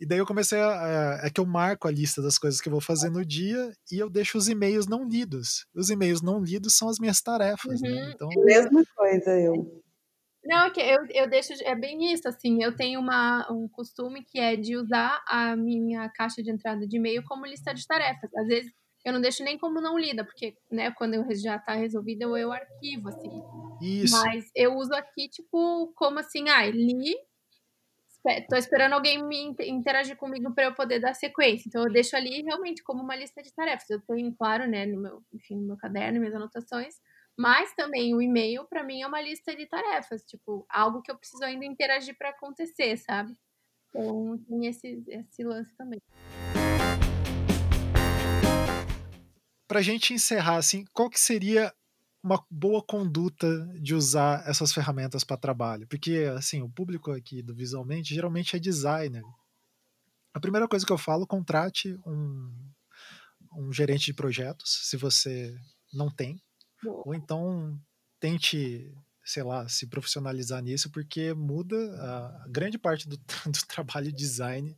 E daí eu comecei a, é que eu marco a lista das coisas que eu vou fazer no dia e eu deixo os e-mails não lidos. Os e-mails não lidos são as minhas tarefas, né? uhum. né? Então, é mesma coisa eu. Não, é que eu, eu deixo, é bem isso, assim, eu tenho uma, um costume que é de usar a minha caixa de entrada de e-mail como lista de tarefas. Às vezes eu não deixo nem como não lida, porque, né, quando eu já tá resolvido, eu, eu arquivo, assim. Isso. Mas eu uso aqui, tipo, como assim, ah, li, tô esperando alguém me interagir comigo para eu poder dar sequência. Então eu deixo ali realmente como uma lista de tarefas. Eu tenho, claro, né, no meu, enfim, no meu caderno, minhas anotações, mas também o e-mail para mim é uma lista de tarefas, tipo, algo que eu preciso ainda interagir para acontecer, sabe? Então tem esse, esse lance também. para a gente encerrar, assim, qual que seria uma boa conduta de usar essas ferramentas para trabalho? Porque, assim, o público aqui do Visualmente geralmente é designer. A primeira coisa que eu falo, contrate um, um gerente de projetos, se você não tem. Ou então tente, sei lá, se profissionalizar nisso, porque muda a grande parte do, do trabalho de design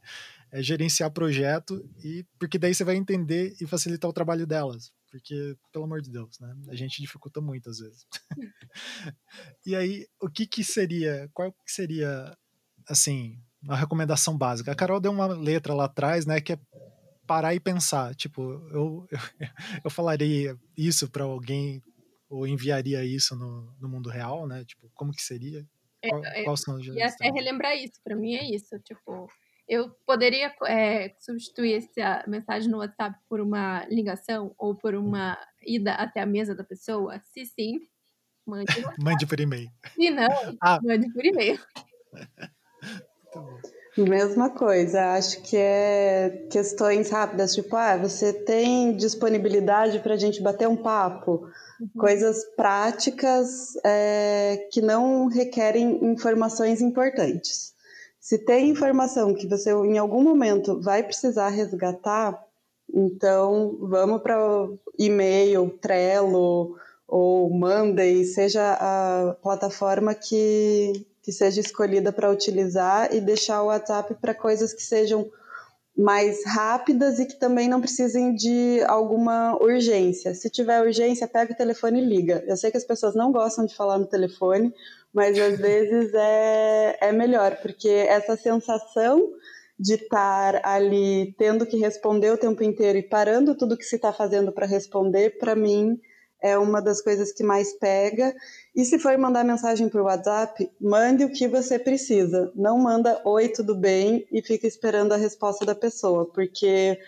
é gerenciar projeto e porque daí você vai entender e facilitar o trabalho delas. Porque, pelo amor de Deus, né? A gente dificulta muito às vezes. e aí, o que que seria, qual que seria, assim, a recomendação básica? A Carol deu uma letra lá atrás, né, que é parar e pensar. Tipo, eu, eu, eu falaria isso para alguém ou enviaria isso no, no mundo real, né? Tipo, como que seria? É, qual, é, quais são os E até relembrar isso, para mim é isso, tipo, eu poderia é, substituir essa mensagem no WhatsApp por uma ligação ou por uma ida até a mesa da pessoa? Se sim, mande. mande por e-mail. Se não, ah. mande por e-mail. Mesma coisa, acho que é questões rápidas, tipo, ah, você tem disponibilidade para a gente bater um papo? Uhum. Coisas práticas é, que não requerem informações importantes. Se tem informação que você em algum momento vai precisar resgatar, então vamos para e-mail, Trello ou Monday, seja a plataforma que, que seja escolhida para utilizar e deixar o WhatsApp para coisas que sejam mais rápidas e que também não precisem de alguma urgência. Se tiver urgência, pega o telefone e liga. Eu sei que as pessoas não gostam de falar no telefone, mas às vezes é, é melhor, porque essa sensação de estar ali tendo que responder o tempo inteiro e parando tudo que se está fazendo para responder, para mim é uma das coisas que mais pega. E se for mandar mensagem por WhatsApp, mande o que você precisa. Não manda oi, tudo bem e fica esperando a resposta da pessoa, porque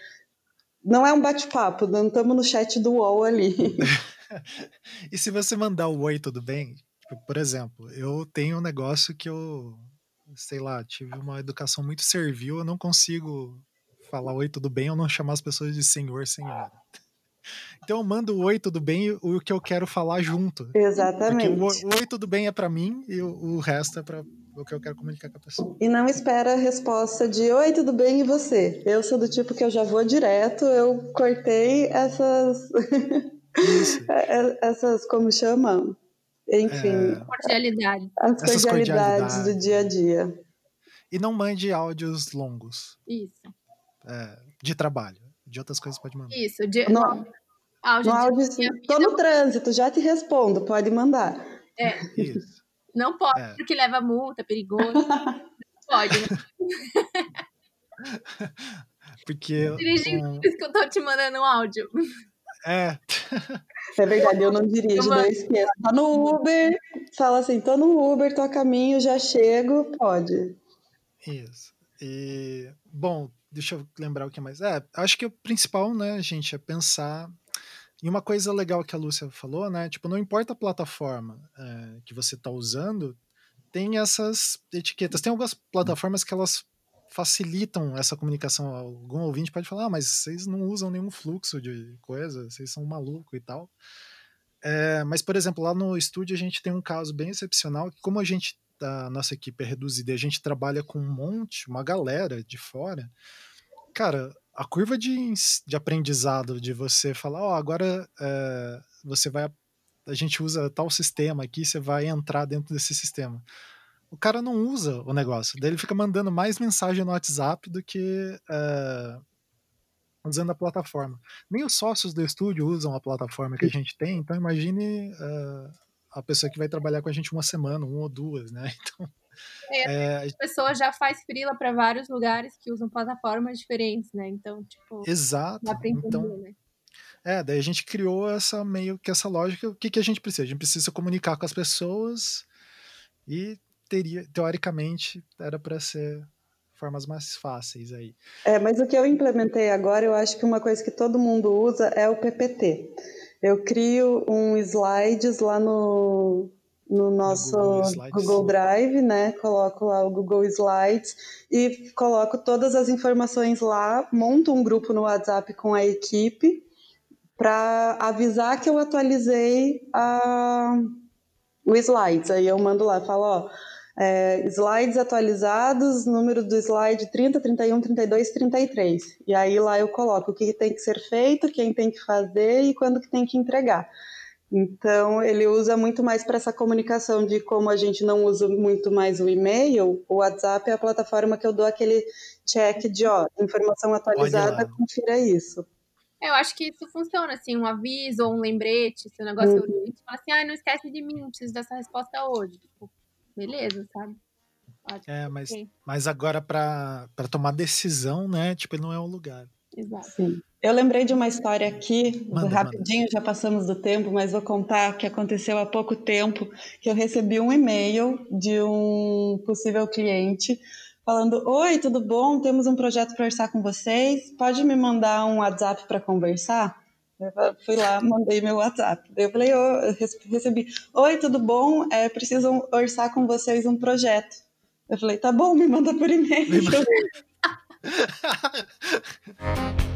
não é um bate-papo, não estamos no chat do UOL ali. e se você mandar o oi, tudo bem? Tipo, por exemplo, eu tenho um negócio que eu, sei lá, tive uma educação muito servil, eu não consigo falar oi, tudo bem, ou não chamar as pessoas de senhor, senhora. Então eu mando o oi, tudo bem, o que eu quero falar junto. Exatamente. Porque o, oi, tudo bem é para mim e o, o resto é para o que eu quero comunicar com a pessoa. E não espera a resposta de oi, tudo bem e você? Eu sou do tipo que eu já vou direto, eu cortei essas. É, essas, como chama? Enfim. É... Cordialidade. As cordialidades, do dia a dia. E não mande áudios longos. Isso. É, de trabalho. De outras coisas pode mandar. Isso. De... No, áudio, no áudio de... Tô no trânsito, já te respondo, pode mandar. É. Isso. Não pode, é. porque leva multa, é perigoso. pode, né? porque. Dirigindo, um... isso que eu tô te mandando um áudio. É. É verdade, eu não dirijo, não esqueço. Tá no Uber, fala assim, tô no Uber, tô a caminho, já chego, pode. Isso. E, bom, deixa eu lembrar o que mais. É, acho que o principal, né, gente, é pensar e uma coisa legal que a Lúcia falou, né? Tipo, não importa a plataforma é, que você está usando, tem essas etiquetas. Tem algumas plataformas que elas facilitam essa comunicação. Algum ouvinte pode falar, ah, mas vocês não usam nenhum fluxo de coisa, vocês são maluco e tal. É, mas, por exemplo, lá no estúdio a gente tem um caso bem excepcional que, como a gente, a nossa equipe é reduzida e a gente trabalha com um monte, uma galera de fora, cara, a curva de, de aprendizado de você falar, ó, oh, agora é, você vai. A gente usa tal sistema aqui, você vai entrar dentro desse sistema. O cara não usa o negócio, daí ele fica mandando mais mensagem no WhatsApp do que é, usando a plataforma. Nem os sócios do estúdio usam a plataforma que a gente tem, então imagine é, a pessoa que vai trabalhar com a gente uma semana, uma ou duas, né? Então, é, a pessoa já faz frila para vários lugares que usam plataformas diferentes, né? Então, tipo. Exato. Dá pra entender, então, né? É, daí a gente criou essa meio que essa lógica. O que, que a gente precisa? A gente precisa comunicar com as pessoas e teria, teoricamente, era para ser formas mais fáceis aí. É, mas o que eu implementei agora, eu acho que uma coisa que todo mundo usa é o PPT. Eu crio um slides lá no, no nosso Google, Google, Drive, né? Coloco lá o Google Slides e coloco todas as informações lá, monto um grupo no WhatsApp com a equipe para avisar que eu atualizei a, o Slides. Aí eu mando lá, falo, ó, é, slides atualizados, número do slide 30, 31, 32, 33. E aí lá eu coloco o que tem que ser feito, quem tem que fazer e quando que tem que entregar. Então, ele usa muito mais para essa comunicação de como a gente não usa muito mais o e-mail, o WhatsApp é a plataforma que eu dou aquele check de, ó, informação atualizada, confira isso. Eu acho que isso funciona, assim, um aviso ou um lembrete, se o negócio uhum. é urgente, fala assim, ah, não esquece de mim, preciso dessa resposta hoje. Tipo, beleza, sabe? é, mas, mas agora para tomar decisão, né, tipo, não é o lugar. Exato. Sim. Eu lembrei de uma história aqui, manda, rapidinho, manda. já passamos do tempo, mas vou contar que aconteceu há pouco tempo, que eu recebi um e-mail de um possível cliente falando: "Oi, tudo bom? Temos um projeto para conversar com vocês. Pode me mandar um WhatsApp para conversar?" Eu fui lá, mandei meu WhatsApp. Eu falei, oh, recebi, oi, tudo bom? É, preciso orçar com vocês um projeto. Eu falei, tá bom, me manda por e-mail.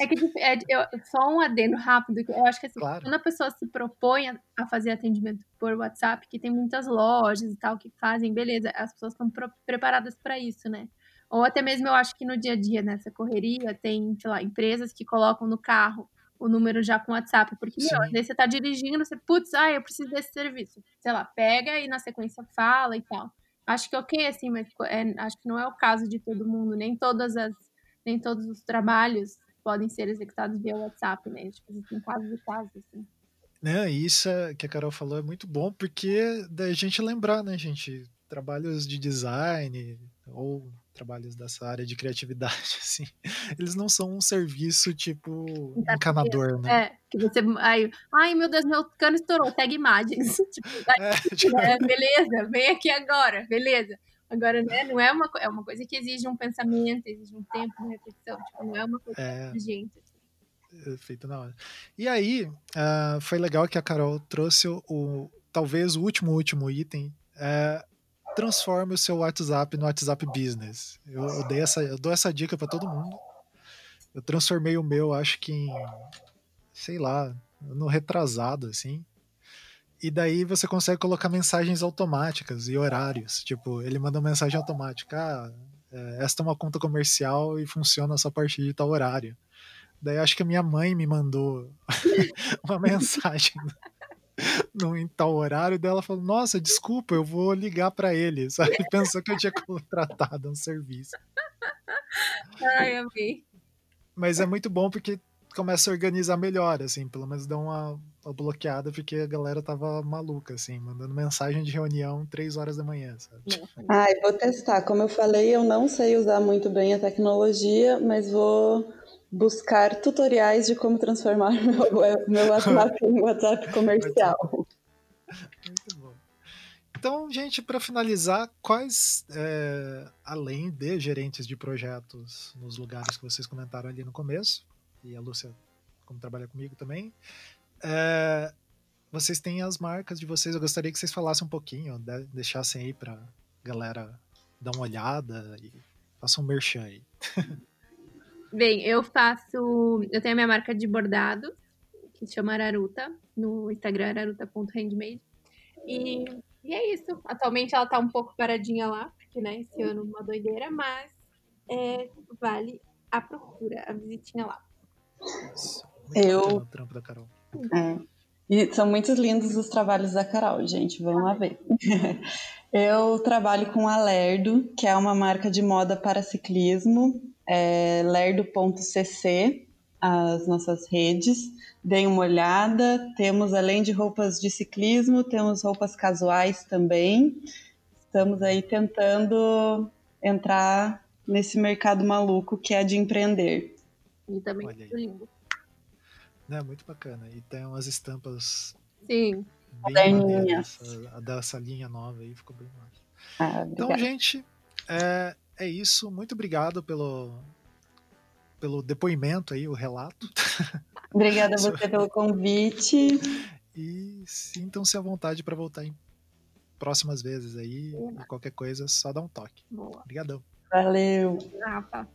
É que é, eu, só um adendo rápido, eu acho que assim, claro. quando a pessoa se propõe a fazer atendimento por WhatsApp, que tem muitas lojas e tal que fazem, beleza, as pessoas estão preparadas para isso, né? Ou até mesmo eu acho que no dia a dia, nessa correria, tem, sei lá, empresas que colocam no carro o número já com WhatsApp, porque, meu, às vezes você tá dirigindo, você, putz, ah, eu preciso desse serviço. Sei lá, pega e na sequência fala e tal. Acho que ok, assim, mas é, acho que não é o caso de todo mundo, nem todas as nem todos os trabalhos podem ser executados via WhatsApp, né? Tipo, existem casos e casos, assim. Né, isso é, que a Carol falou é muito bom, porque da gente lembrar, né, gente? Trabalhos de design ou trabalhos dessa área de criatividade, assim, eles não são um serviço tipo encanador, né? É, que você. Ai, ai, meu Deus, meu cano estourou, tag imagens. tipo, é, tipo... É, beleza, vem aqui agora, beleza. Agora, né, não é uma, é uma coisa que exige um pensamento, exige um tempo de reflexão, tipo, não é uma coisa é... urgente. Assim. É feito na hora. E aí, uh, foi legal que a Carol trouxe o, o talvez o último, último item, uh, transforme o seu WhatsApp no WhatsApp Business. Eu, eu, dei essa, eu dou essa dica para todo mundo. Eu transformei o meu, acho que em, sei lá, no retrasado, assim. E daí você consegue colocar mensagens automáticas e horários. Tipo, ele manda uma mensagem automática. Ah, é, esta é uma conta comercial e funciona só a partir de tal horário. Daí acho que a minha mãe me mandou uma mensagem no, em tal horário, dela falou: Nossa, desculpa, eu vou ligar para ele. Sabe? Pensou que eu tinha contratado um serviço. Ai, amei. Mas é muito bom porque começa a organizar melhor, assim, pelo menos dá uma, uma, bloqueada, porque a galera tava maluca, assim, mandando mensagem de reunião três horas da manhã, sabe? Ai, vou testar. Como eu falei, eu não sei usar muito bem a tecnologia, mas vou buscar tutoriais de como transformar meu, meu WhatsApp em WhatsApp comercial. Muito bom. Então, gente, para finalizar, quais, é, além de gerentes de projetos nos lugares que vocês comentaram ali no começo, e a Lúcia, como trabalha comigo também, é, vocês têm as marcas de vocês. Eu gostaria que vocês falassem um pouquinho, deixassem aí para galera dar uma olhada e façam um merchan aí. Bem, eu faço. Eu tenho a minha marca de bordado, que se chama Araruta, no Instagram, araruta.handmade. E, e é isso. Atualmente ela tá um pouco paradinha lá, porque, né, esse ano uma doideira, mas é, vale a procura, a visitinha lá. eu. É. E são muito lindos os trabalhos da Carol, gente. Vamos lá ver. eu trabalho com a Lerdo, que é uma marca de moda para ciclismo é, lerdo.cc, as nossas redes. Deem uma olhada. Temos, além de roupas de ciclismo, temos roupas casuais também. Estamos aí tentando entrar nesse mercado maluco que é de empreender. E também muito lindo. É muito bacana. E tem umas estampas. Sim. Bem a dessa linha nova aí ficou bem massa. Ah, então, gente, é, é isso. Muito obrigado pelo, pelo depoimento aí, o relato. Obrigada a você pelo convite. E sintam-se à vontade para voltar em próximas vezes aí. E qualquer coisa, só dá um toque. Obrigadão. Valeu. Rafa.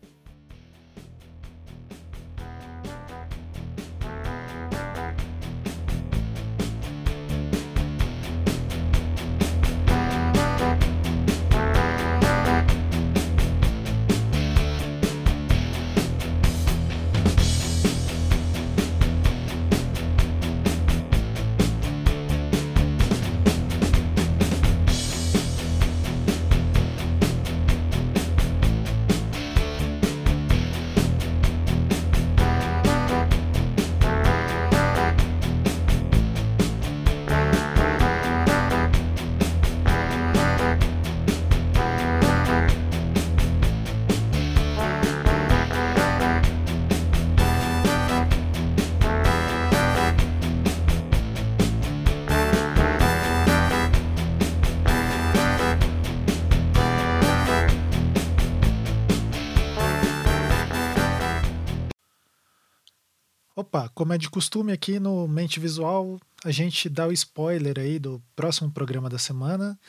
Como é de costume aqui no Mente Visual, a gente dá o spoiler aí do próximo programa da semana.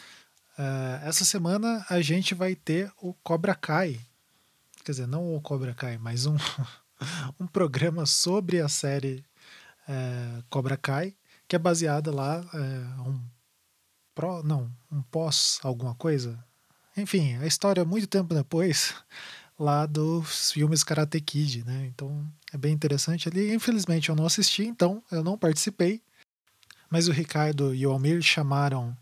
Uh, essa semana a gente vai ter o Cobra Kai. Quer dizer, não o Cobra Kai, mas um, um programa sobre a série uh, Cobra Kai, que é baseada lá uh, um pró, não, um pós alguma coisa. Enfim, a história muito tempo depois lá dos filmes Karate Kid, né? Então é bem interessante ali. Infelizmente eu não assisti, então eu não participei. Mas o Ricardo e o Almir chamaram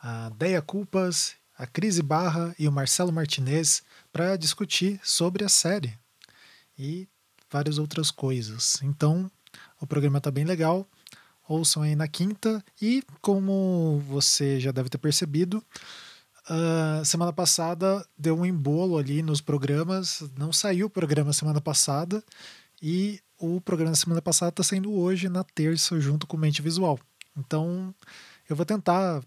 a Deia Culpas, a Cris Barra e o Marcelo Martinez para discutir sobre a série. e várias outras coisas. Então, o programa está bem legal. Ouçam aí na quinta. E como você já deve ter percebido, uh, semana passada deu um embolo ali nos programas. Não saiu o programa semana passada. E o programa da semana passada está saindo hoje, na terça, junto com Mente Visual. Então, eu vou tentar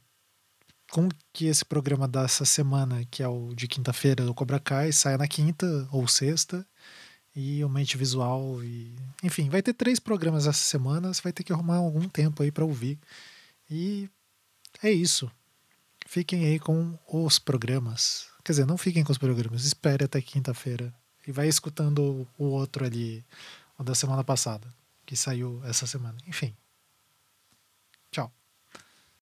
com que esse programa dessa semana, que é o de quinta-feira do Cobra Kai, saia na quinta ou sexta. E o Mente Visual. E... Enfim, vai ter três programas essa semana. Você vai ter que arrumar algum tempo aí para ouvir. E é isso. Fiquem aí com os programas. Quer dizer, não fiquem com os programas. Espere até quinta-feira. E vai escutando o outro ali, o da semana passada, que saiu essa semana. Enfim. Tchau.